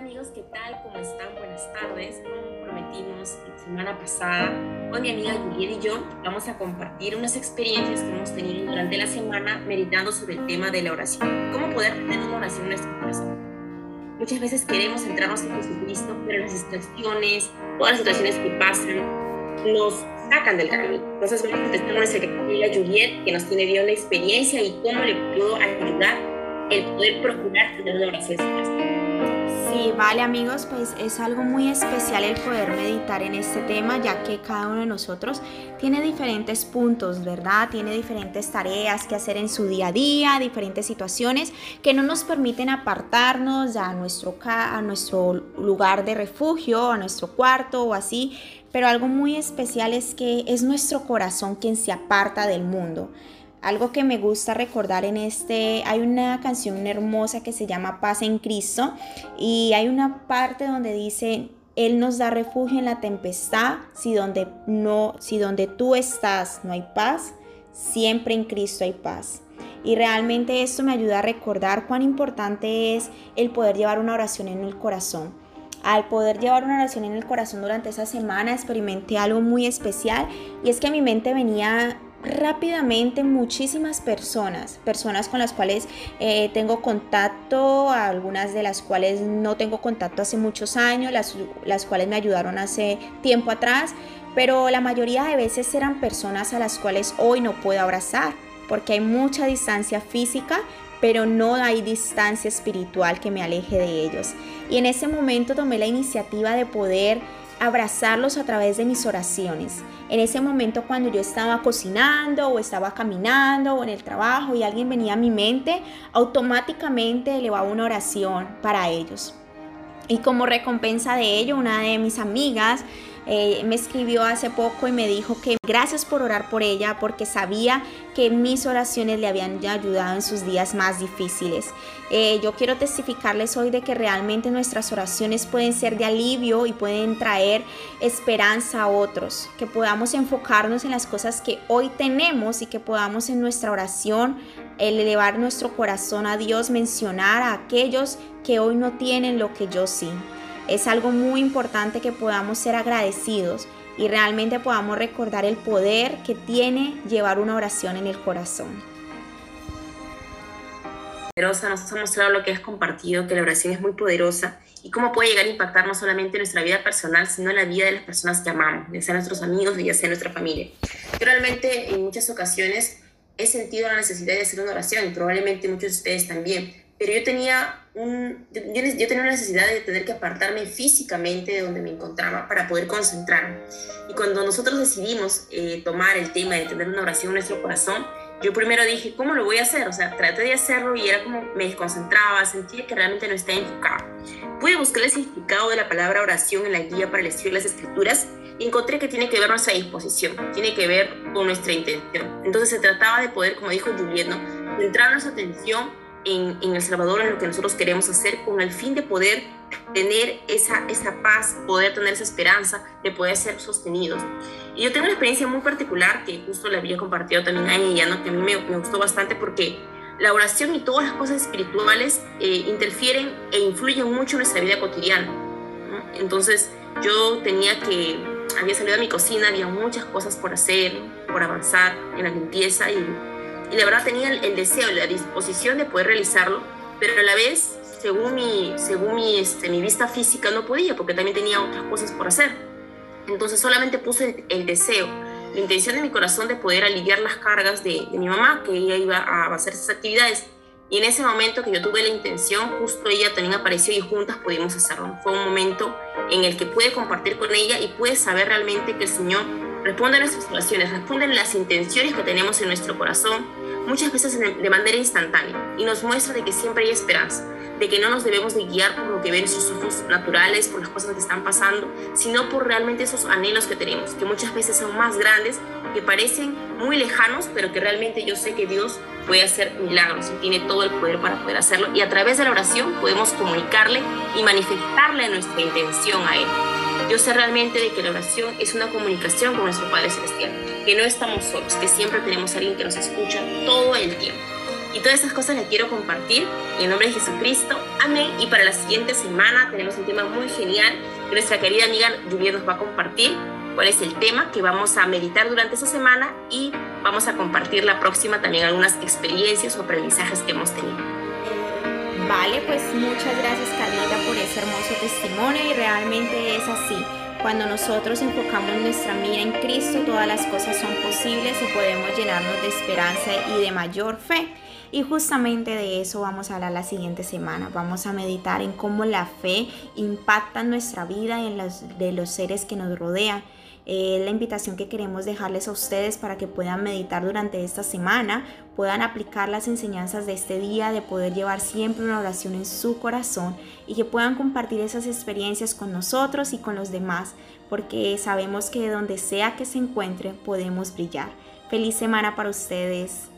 amigos, ¿qué tal? ¿Cómo están? Buenas tardes. Como prometimos la semana pasada, con mi amiga Juliet y yo vamos a compartir unas experiencias que hemos tenido durante la semana meditando sobre el tema de la oración. ¿Cómo poder tener una oración en nuestro corazón? Muchas veces queremos centrarnos en Jesucristo, pero las distracciones, todas las situaciones que pasan, nos sacan del camino. Entonces vamos a testar a nuestra Juliet, que nos tiene bien una experiencia y cómo le puedo ayudar el poder procurar tener una oración en Sí, vale amigos, pues es algo muy especial el poder meditar en este tema, ya que cada uno de nosotros tiene diferentes puntos, ¿verdad? Tiene diferentes tareas que hacer en su día a día, diferentes situaciones que no nos permiten apartarnos a nuestro, a nuestro lugar de refugio, a nuestro cuarto o así, pero algo muy especial es que es nuestro corazón quien se aparta del mundo. Algo que me gusta recordar en este, hay una canción hermosa que se llama Paz en Cristo y hay una parte donde dice, Él nos da refugio en la tempestad, si donde, no, si donde tú estás no hay paz, siempre en Cristo hay paz. Y realmente esto me ayuda a recordar cuán importante es el poder llevar una oración en el corazón. Al poder llevar una oración en el corazón durante esa semana experimenté algo muy especial y es que mi mente venía rápidamente muchísimas personas, personas con las cuales eh, tengo contacto, algunas de las cuales no tengo contacto hace muchos años, las, las cuales me ayudaron hace tiempo atrás, pero la mayoría de veces eran personas a las cuales hoy no puedo abrazar, porque hay mucha distancia física, pero no hay distancia espiritual que me aleje de ellos. Y en ese momento tomé la iniciativa de poder abrazarlos a través de mis oraciones. En ese momento cuando yo estaba cocinando o estaba caminando o en el trabajo y alguien venía a mi mente, automáticamente elevaba una oración para ellos. Y como recompensa de ello, una de mis amigas eh, me escribió hace poco y me dijo que gracias por orar por ella porque sabía que mis oraciones le habían ayudado en sus días más difíciles. Eh, yo quiero testificarles hoy de que realmente nuestras oraciones pueden ser de alivio y pueden traer esperanza a otros, que podamos enfocarnos en las cosas que hoy tenemos y que podamos en nuestra oración elevar nuestro corazón a Dios, mencionar a aquellos que hoy no tienen lo que yo sí. Es algo muy importante que podamos ser agradecidos y realmente podamos recordar el poder que tiene llevar una oración en el corazón. Poderosa, nos ha mostrado lo que has compartido, que la oración es muy poderosa y cómo puede llegar a impactar no solamente en nuestra vida personal, sino la vida de las personas que amamos, ya sea nuestros amigos, ya sea nuestra familia. Yo realmente en muchas ocasiones he sentido la necesidad de hacer una oración y probablemente muchos de ustedes también, pero yo tenía, un, yo, yo, tenía una necesidad de tener que apartarme físicamente de donde me encontraba para poder concentrarme. Y cuando nosotros decidimos eh, tomar el tema de tener una oración en nuestro corazón, yo primero dije, ¿cómo lo voy a hacer? O sea, traté de hacerlo y era como me desconcentraba, sentía que realmente no estaba enfocado. Pude buscar el significado de la palabra oración en la guía para el estudio de las escrituras y encontré que tiene que ver nuestra disposición, tiene que ver con nuestra intención. Entonces se trataba de poder, como dijo Juliet, ¿no? centrar nuestra atención en, El Salvador, en lo que nosotros queremos hacer, con el fin de poder tener esa, esa paz, poder tener esa esperanza, de poder ser sostenidos. Y yo tengo una experiencia muy particular que justo le había compartido también a ella, ¿no? que a mí me, gustó bastante porque la oración y todas las cosas espirituales eh, interfieren e influyen mucho en nuestra vida cotidiana. Entonces yo tenía que, había salido de mi cocina, había muchas cosas por hacer, por avanzar en la limpieza y y la verdad tenía el, deseo, la disposición de poder realizarlo, pero a la vez, según mi, según mi, este, mi vista física, no podía porque también tenía otras cosas por hacer. Entonces solamente puse el, deseo, la intención de mi corazón de poder aliviar las cargas de, de mi mamá, que ella iba a hacer esas actividades. Y en ese momento que yo tuve la intención, justo ella también apareció y juntas pudimos hacerlo. Fue un momento en el que pude compartir con ella y pude saber realmente que el Señor responde a nuestras oraciones, responde a las intenciones que tenemos en nuestro corazón muchas veces de manera instantánea y nos muestra de que siempre hay esperanza, de que no nos debemos de guiar por lo que ven sus ojos naturales, por las cosas que están pasando, sino por realmente esos anhelos que tenemos, que muchas veces son más grandes, que parecen muy lejanos, pero que realmente yo sé que Dios puede hacer milagros y tiene todo el poder para poder hacerlo y a través de la oración podemos comunicarle y manifestarle nuestra intención a Él. Yo sé realmente de que la oración es una comunicación con nuestro Padre Celestial, que no estamos solos, que siempre tenemos alguien que nos escucha todo el tiempo. Y todas esas cosas las quiero compartir en nombre de Jesucristo. Amén. Y para la siguiente semana tenemos un tema muy genial que nuestra querida amiga Lluvia nos va a compartir. ¿Cuál es el tema que vamos a meditar durante esa semana? Y vamos a compartir la próxima también algunas experiencias o aprendizajes que hemos tenido. Pues muchas gracias Carlita por ese hermoso testimonio y realmente es así. Cuando nosotros enfocamos nuestra mira en Cristo, todas las cosas son posibles y podemos llenarnos de esperanza y de mayor fe. Y justamente de eso vamos a hablar la siguiente semana. Vamos a meditar en cómo la fe impacta nuestra vida y en los de los seres que nos rodean. Eh, la invitación que queremos dejarles a ustedes para que puedan meditar durante esta semana, puedan aplicar las enseñanzas de este día, de poder llevar siempre una oración en su corazón y que puedan compartir esas experiencias con nosotros y con los demás, porque sabemos que donde sea que se encuentren podemos brillar. Feliz semana para ustedes.